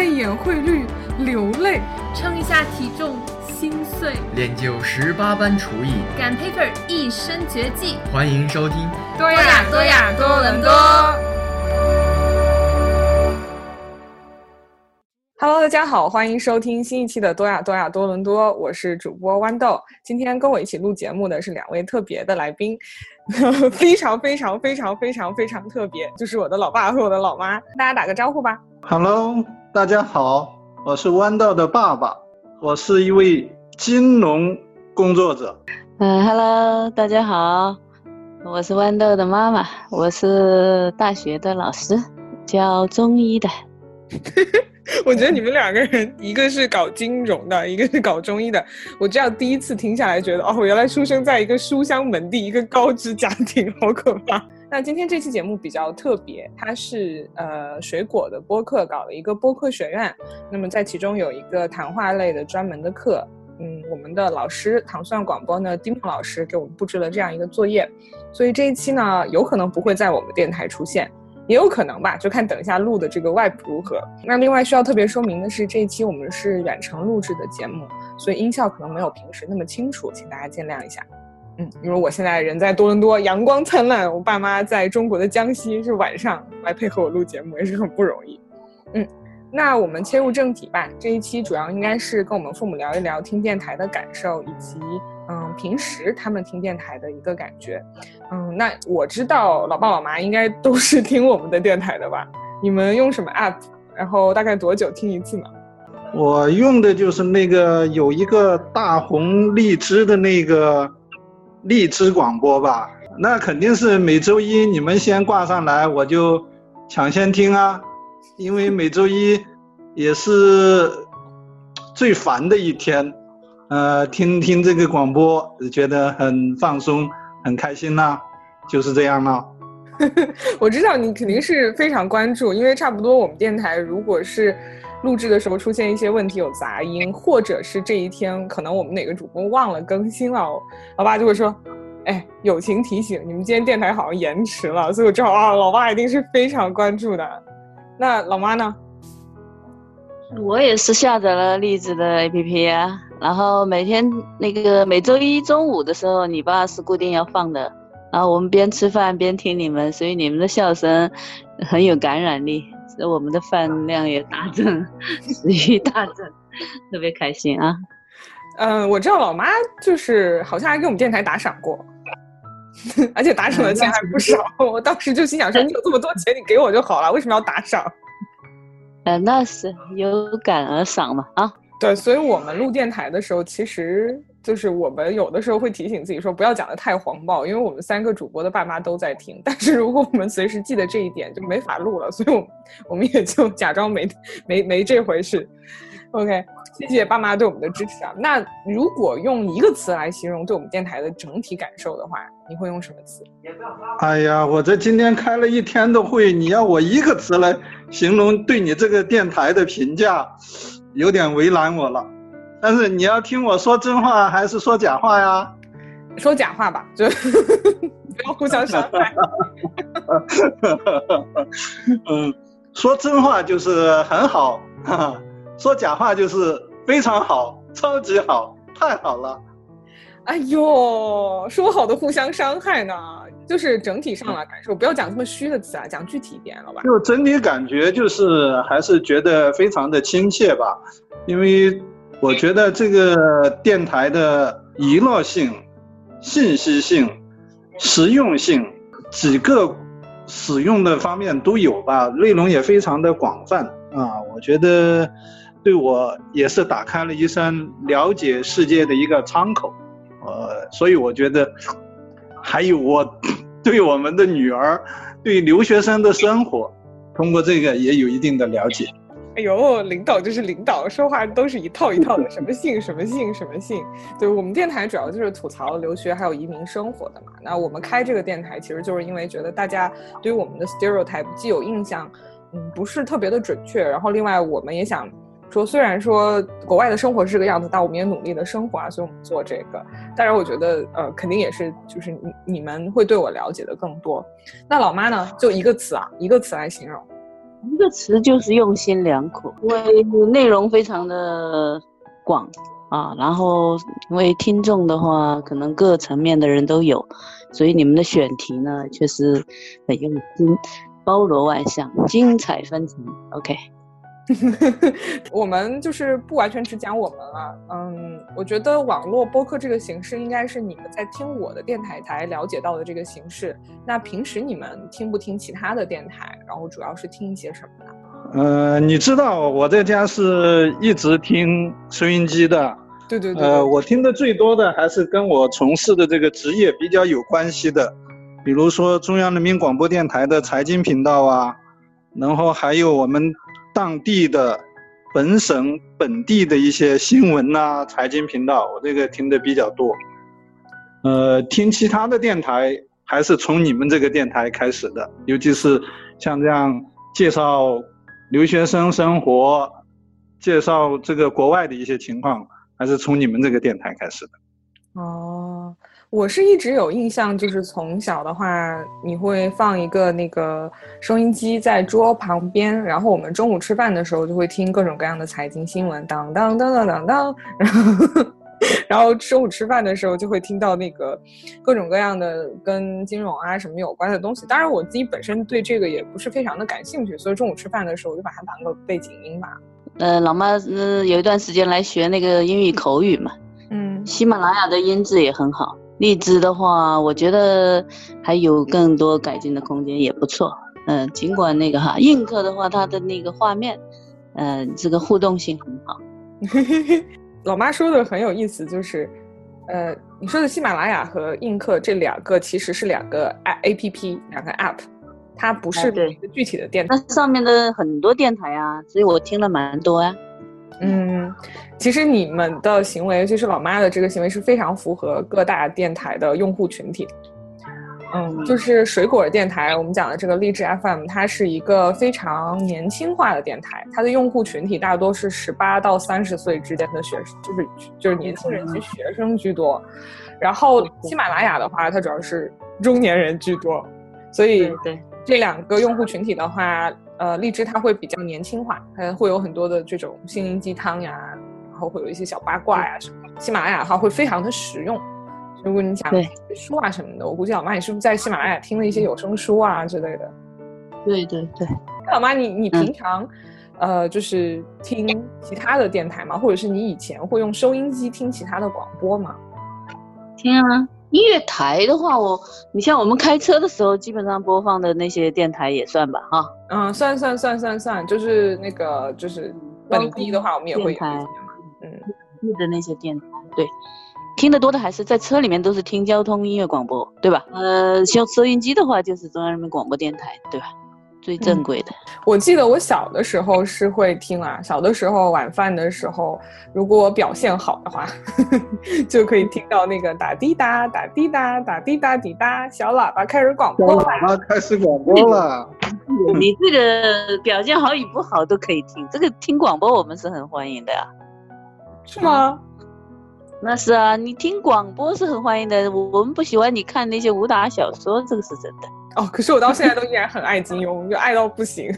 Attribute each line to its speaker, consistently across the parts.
Speaker 1: 看一眼汇绿流泪，
Speaker 2: 称一下体重心碎，
Speaker 3: 练就十八般厨艺，
Speaker 2: 赶 paper 一身绝技。
Speaker 3: 欢迎收听
Speaker 2: 多亚多亚多伦多。
Speaker 1: Hello，大家好，欢迎收听新一期的多亚多亚多伦多，我是主播豌豆。今天跟我一起录节目的是两位特别的来宾，非常非常非常非常非常特别，就是我的老爸和我的老妈。大家打个招呼吧。
Speaker 4: Hello，大家好，我是豌豆的爸爸，我是一位金融工作者。
Speaker 5: 嗯，Hello，大家好，我是豌豆的妈妈，我是大学的老师，教中医的。
Speaker 1: 我觉得你们两个人，一个是搞金融的，一个是搞中医的。我这样第一次听下来，觉得哦，原来出生在一个书香门第，一个高知家庭，好可怕。那今天这期节目比较特别，它是呃水果的播客搞了一个播客学院，那么在其中有一个谈话类的专门的课，嗯，我们的老师糖蒜广播呢，丁梦老师给我们布置了这样一个作业，所以这一期呢，有可能不会在我们电台出现。也有可能吧，就看等一下录的这个外部如何。那另外需要特别说明的是，这一期我们是远程录制的节目，所以音效可能没有平时那么清楚，请大家见谅一下。嗯，因为我现在人在多伦多，阳光灿烂，我爸妈在中国的江西，是晚上来配合我录节目，也是很不容易。嗯，那我们切入正题吧。这一期主要应该是跟我们父母聊一聊听电台的感受，以及。嗯，平时他们听电台的一个感觉，嗯，那我知道老爸老妈应该都是听我们的电台的吧？你们用什么 app？然后大概多久听一次呢？
Speaker 4: 我用的就是那个有一个大红荔枝的那个荔枝广播吧，那肯定是每周一你们先挂上来，我就抢先听啊，因为每周一也是最烦的一天。呃，听听这个广播，觉得很放松，很开心呐，就是这样了。
Speaker 1: 我知道你肯定是非常关注，因为差不多我们电台如果是录制的时候出现一些问题，有杂音，或者是这一天可能我们哪个主播忘了更新了，老爸就会说：“哎，友情提醒，你们今天电台好像延迟了。”所以我知道啊，老爸一定是非常关注的。那老妈呢？
Speaker 5: 我也是下载了荔枝的 APP 啊。然后每天那个每周一中午的时候，你爸是固定要放的。然后我们边吃饭边听你们，所以你们的笑声很有感染力，所以我们的饭量也大增，食欲大增，特别开心啊。
Speaker 1: 嗯，我知道老妈就是好像还给我们电台打赏过，而且打赏的钱还不少。我当时就心想说，你有这么多钱，你给我就好了，为什么要打赏？
Speaker 5: 呃，那是有感而赏嘛，啊。
Speaker 1: 对，所以我们录电台的时候，其实就是我们有的时候会提醒自己说，不要讲的太黄暴，因为我们三个主播的爸妈都在听。但是如果我们随时记得这一点，就没法录了。所以，我我们也就假装没没没这回事。OK，谢谢爸妈对我们的支持啊。那如果用一个词来形容对我们电台的整体感受的话，你会用什么词？
Speaker 4: 哎呀，我这今天开了一天的会，你要我一个词来形容对你这个电台的评价？有点为难我了，但是你要听我说真话还是说假话呀？
Speaker 1: 说假话吧，就 不要互相伤害。
Speaker 4: 嗯，说真话就是很好，说假话就是非常好，超级好，太好了。
Speaker 1: 哎呦，说好的互相伤害呢？就是整体上来感受，不要讲这么虚的词啊，讲具体一点，好吧？
Speaker 4: 就整体感觉就是还是觉得非常的亲切吧，因为我觉得这个电台的娱乐性、信息性、实用性几个使用的方面都有吧，内容也非常的广泛啊，我觉得对我也是打开了一扇了解世界的一个窗口，呃，所以我觉得。还有我 对我们的女儿，对留学生的生活，通过这个也有一定的了解。
Speaker 1: 哎呦，领导就是领导，说话都是一套一套的，什么姓 什么姓什么姓。对我们电台主要就是吐槽留学还有移民生活的嘛。那我们开这个电台，其实就是因为觉得大家对于我们的 stereotype 既有印象，嗯，不是特别的准确。然后另外我们也想。说虽然说国外的生活是这个样子，但我们也努力的生活啊，所以我们做这个。当然，我觉得呃，肯定也是，就是你你们会对我了解的更多。那老妈呢？就一个词啊，一个词来形容。
Speaker 5: 一个词就是用心良苦，因为内容非常的广啊，然后因为听众的话，可能各层面的人都有，所以你们的选题呢，确实很用心，包罗万象，精彩纷呈。OK。
Speaker 1: 我们就是不完全只讲我们了，嗯，我觉得网络播客这个形式应该是你们在听我的电台才了解到的这个形式。那平时你们听不听其他的电台？然后主要是听一些什么呢？
Speaker 4: 呃，你知道我在家是一直听收音机的，
Speaker 1: 对对对，
Speaker 4: 呃，我听的最多的还是跟我从事的这个职业比较有关系的，比如说中央人民广播电台的财经频道啊，然后还有我们。当地的本省本地的一些新闻呐，财经频道，我这个听的比较多。呃，听其他的电台还是从你们这个电台开始的，尤其是像这样介绍留学生生活、介绍这个国外的一些情况，还是从你们这个电台开始的。
Speaker 1: 哦。我是一直有印象，就是从小的话，你会放一个那个收音机在桌旁边，然后我们中午吃饭的时候就会听各种各样的财经新闻，当当当当当当，然后然后中午吃饭的时候就会听到那个各种各样的跟金融啊什么有关的东西。当然我自己本身对这个也不是非常的感兴趣，所以中午吃饭的时候我就把它当个背景音吧。
Speaker 5: 呃，老妈，嗯，有一段时间来学那个英语口语嘛，嗯，喜马拉雅的音质也很好。荔枝的话，我觉得还有更多改进的空间，也不错。嗯，尽管那个哈，映客的话，它的那个画面，嗯，这个互动性很好。
Speaker 1: 老妈说的很有意思，就是，呃，你说的喜马拉雅和映客这两个其实是两个 A A P P，两个 App，它不是一个具体的电台。
Speaker 5: 那上面的很多电台啊，所以我听了蛮多啊。
Speaker 1: 嗯，其实你们的行为，就是老妈的这个行为是非常符合各大电台的用户群体。嗯，就是水果电台，我们讲的这个励志 FM，它是一个非常年轻化的电台，它的用户群体大多是十八到三十岁之间的学，就是就是年轻人及学生居多。然后喜马拉雅的话，它主要是中年人居多，所以
Speaker 5: 对
Speaker 1: 这两个用户群体的话。呃，荔枝它会比较年轻化，它会有很多的这种心灵鸡汤呀，然后会有一些小八卦呀什么。喜马拉雅的话会非常的实用，如果你讲书啊什么的，我估计老妈你是不是在喜马拉雅听了一些有声书啊之类的？
Speaker 5: 对对对。
Speaker 1: 那老妈，你你平常，呃，就是听其他的电台吗？或者是你以前会用收音机听其他的广播吗？
Speaker 5: 听啊。音乐台的话，我你像我们开车的时候，基本上播放的那些电台也算吧，哈。
Speaker 1: 嗯，算算算算算，就是那个就是本地的话，我们也会
Speaker 5: 台，嗯，本地的那些电台，对，听得多的还是在车里面都是听交通音乐广播，对吧？呃，像收音机的话，就是中央人民广播电台，对吧？最正规的，
Speaker 1: 我记得我小的时候是会听啊。小的时候晚饭的时候，如果我表现好的话，就可以听到那个打滴答打滴答打滴答滴答，小喇叭开始广播了。
Speaker 4: 喇叭开始广播了。
Speaker 5: 你这个表现好与不好都可以听，这个听广播我们是很欢迎的呀。
Speaker 1: 是吗？
Speaker 5: 那是啊，你听广播是很欢迎的。我们不喜欢你看那些武打小说，这个是真的。
Speaker 1: 哦，可是我到现在都依然很爱金庸，就爱到不行。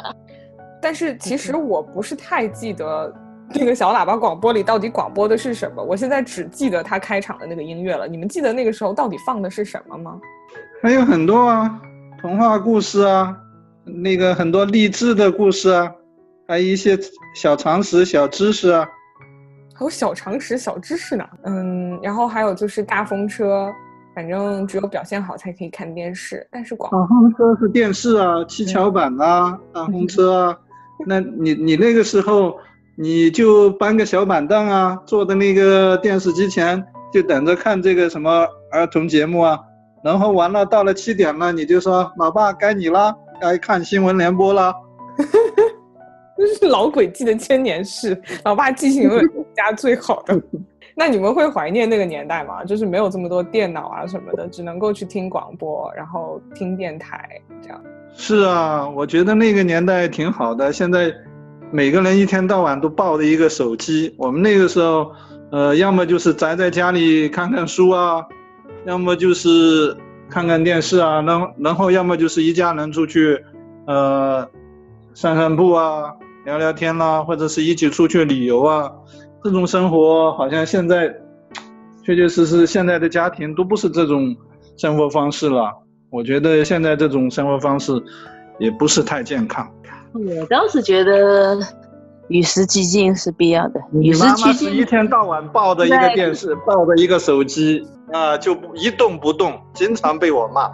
Speaker 1: 但是其实我不是太记得那个小喇叭广播里到底广播的是什么，我现在只记得他开场的那个音乐了。你们记得那个时候到底放的是什么吗？
Speaker 4: 还有很多啊，童话故事啊，那个很多励志的故事啊，还有一些小常识、小知识啊。
Speaker 1: 还有小常识、小知识呢。嗯，然后还有就是大风车。反正只有表现好才可以看电视，但是广
Speaker 4: 大风车是电视啊，七巧板啊，大风车啊。那你你那个时候你就搬个小板凳啊，坐在那个电视机前，就等着看这个什么儿童节目啊。然后完了到了七点了，你就说老爸该你了，该看新闻联播了。
Speaker 1: 这 是老鬼记的千年事，老爸记性永远是家最好的。那你们会怀念那个年代吗？就是没有这么多电脑啊什么的，只能够去听广播，然后听电台这样。
Speaker 4: 是啊，我觉得那个年代挺好的。现在每个人一天到晚都抱着一个手机，我们那个时候，呃，要么就是宅在家里看看书啊，要么就是看看电视啊，然然后要么就是一家人出去，呃，散散步啊，聊聊天啦、或者是一起出去旅游啊，这种生活好像现在确确实实现在的家庭都不是这种生活方式了。我觉得现在这种生活方式也不是太健康。
Speaker 5: 我倒是觉得与时俱进是必要的。与时
Speaker 4: 你妈妈
Speaker 5: 俱
Speaker 4: 进一，天到晚抱着一个电视，抱着一个手机啊，就不一动不动，经常被我骂。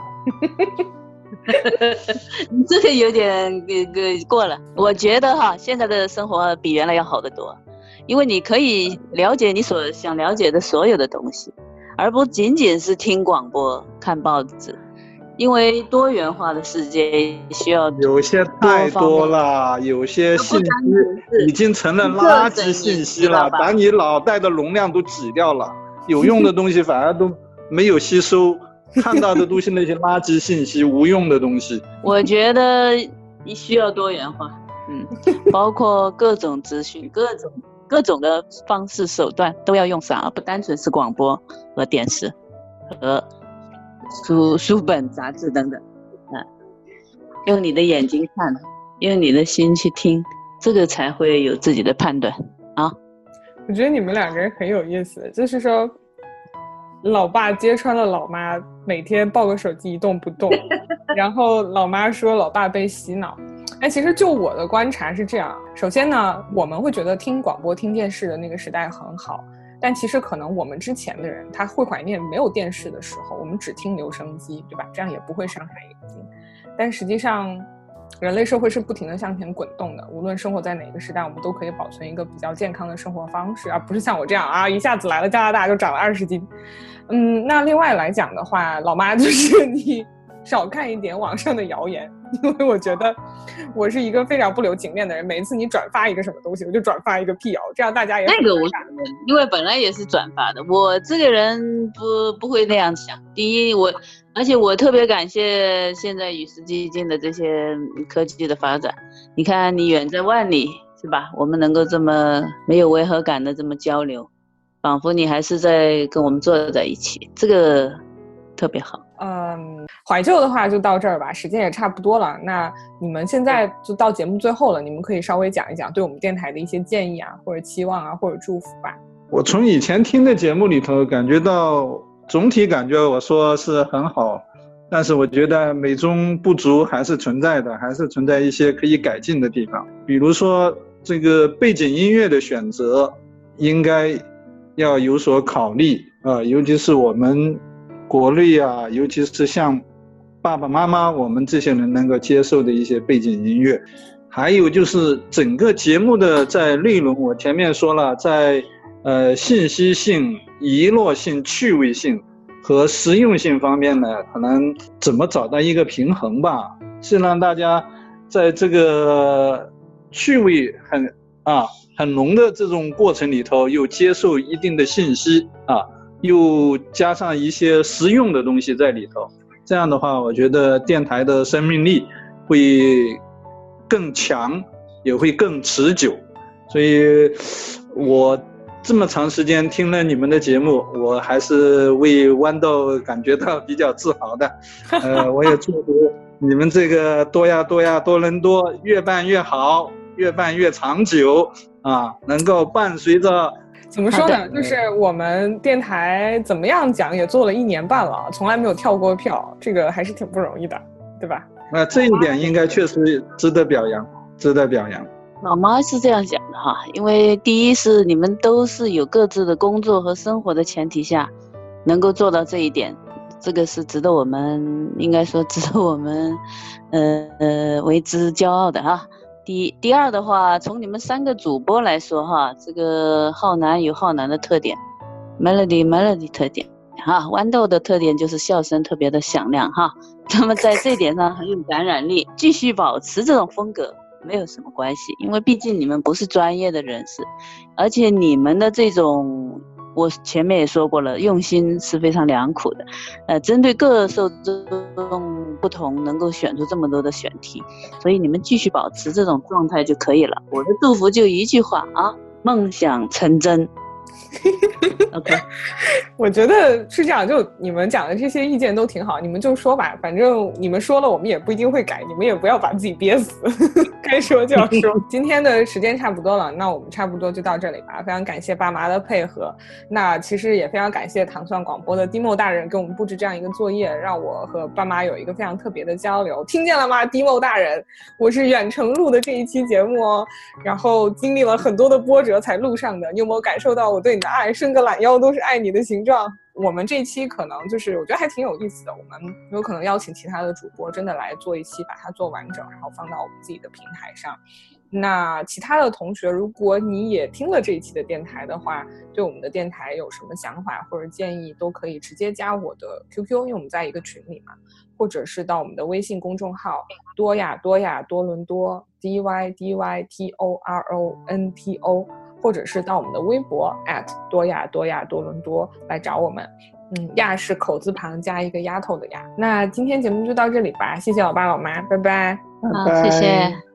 Speaker 5: 你这个有点给给过了。我觉得哈，现在的生活比原来要好得多，因为你可以了解你所想了解的所有的东西，而不仅仅是听广播、看报纸。因为多元化的世界需要
Speaker 4: 有些太多了，有些信息已经成了垃圾信息了，把你脑袋的容量都挤掉了，有用的东西反而都没有吸收，看到的都是那些垃圾信息、无用的东西。
Speaker 5: 我觉得你需要多元化，嗯，包括各种资讯、各种各种的方式手段都要用上，而不单纯是广播和电视和书书本、杂志等等，啊，用你的眼睛看，用你的心去听，这个才会有自己的判断啊。
Speaker 1: 我觉得你们两个人很有意思，就是说，老爸揭穿了老妈每天抱个手机一动不动，然后老妈说老爸被洗脑。哎，其实就我的观察是这样，首先呢，我们会觉得听广播、听电视的那个时代很好，但其实可能我们之前的人他会怀念没有电视的时候，我们只听留声机，对吧？这样也不会伤害眼睛。但实际上，人类社会是不停的向前滚动的，无论生活在哪个时代，我们都可以保存一个比较健康的生活方式，而不是像我这样啊，一下子来了加拿大就长了二十斤。嗯，那另外来讲的话，老妈就是 你少看一点网上的谣言，因为我觉得我是一个非常不留情面的人，每一次你转发一个什么东西，我就转发一个辟谣，这样大家也
Speaker 5: 那个无
Speaker 1: 很尴尬
Speaker 5: 所谓，因为本来也是转发的。我这个人不不会那样想。第一，我而且我特别感谢现在与时俱进的这些科技的发展。你看，你远在万里，是吧？我们能够这么没有违和感的这么交流，仿佛你还是在跟我们坐在一起，这个特别好。
Speaker 1: 嗯，怀旧的话就到这儿吧，时间也差不多了。那你们现在就到节目最后了，你们可以稍微讲一讲对我们电台的一些建议啊，或者期望啊，或者祝福吧。
Speaker 4: 我从以前听的节目里头感觉到，总体感觉我说是很好，但是我觉得美中不足还是存在的，还是存在一些可以改进的地方。比如说这个背景音乐的选择，应该要有所考虑啊、尤其是我们国内啊，尤其是像爸爸妈妈我们这些人能够接受的一些背景音乐。还有就是整个节目的在内容，我前面说了，在呃信息性、娱乐性、趣味性和实用性方面呢，可能怎么找到一个平衡吧，是让大家在这个趣味很啊很浓的这种过程里头，又接受一定的信息啊，又加上一些实用的东西在里头。这样的话，我觉得电台的生命力会更强，也会更持久。所以，我这么长时间听了你们的节目，我还是为豌豆感觉到比较自豪的。呃，我也祝福你们这个多呀多呀多伦多越办越好，越办越长久啊，能够伴随着
Speaker 1: 怎么说呢？就是我们电台怎么样讲也做了一年半了，从来没有跳过票，这个还是挺不容易的，对吧？
Speaker 4: 那这一点应该确实值得表扬，值得表扬。
Speaker 5: 老妈是这样讲的哈，因为第一是你们都是有各自的工作和生活的前提下，能够做到这一点，这个是值得我们应该说 值得我们，呃呃为之骄傲的哈。第一，第二的话，从你们三个主播来说哈，这个浩南有浩南的特点，Melody Melody 特点哈，豌豆的特点就是笑声特别的响亮哈，他们在这点上很有感染力，继续保持这种风格。没有什么关系，因为毕竟你们不是专业的人士，而且你们的这种，我前面也说过了，用心是非常良苦的，呃，针对各受众不同，能够选出这么多的选题，所以你们继续保持这种状态就可以了。我的祝福就一句话啊，梦想成真。OK，
Speaker 1: 我觉得是这样，就你们讲的这些意见都挺好，你们就说吧，反正你们说了，我们也不一定会改，你们也不要把自己憋死，该说就要说。今天的时间差不多了，那我们差不多就到这里吧。非常感谢爸妈的配合，那其实也非常感谢糖蒜广播的 Dimo 大人给我们布置这样一个作业，让我和爸妈有一个非常特别的交流。听见了吗，Dimo 大人？我是远程录的这一期节目哦，然后经历了很多的波折才录上的。你有没有感受到我对的爱？伸个懒腰都是爱你的形状。我们这一期可能就是我觉得还挺有意思的，我们有可能邀请其他的主播真的来做一期，把它做完整，然后放到我们自己的平台上。那其他的同学，如果你也听了这一期的电台的话，对我们的电台有什么想法或者建议，都可以直接加我的 QQ，因为我们在一个群里嘛，或者是到我们的微信公众号多亚多亚多伦多 D Y D Y T O R O N T O，或者是到我们的微博多亚多亚多伦多来找我们。嗯，亚是口字旁加一个丫头的亚。那今天节目就到这里吧，谢谢老爸老妈，拜拜，
Speaker 5: 好，谢谢。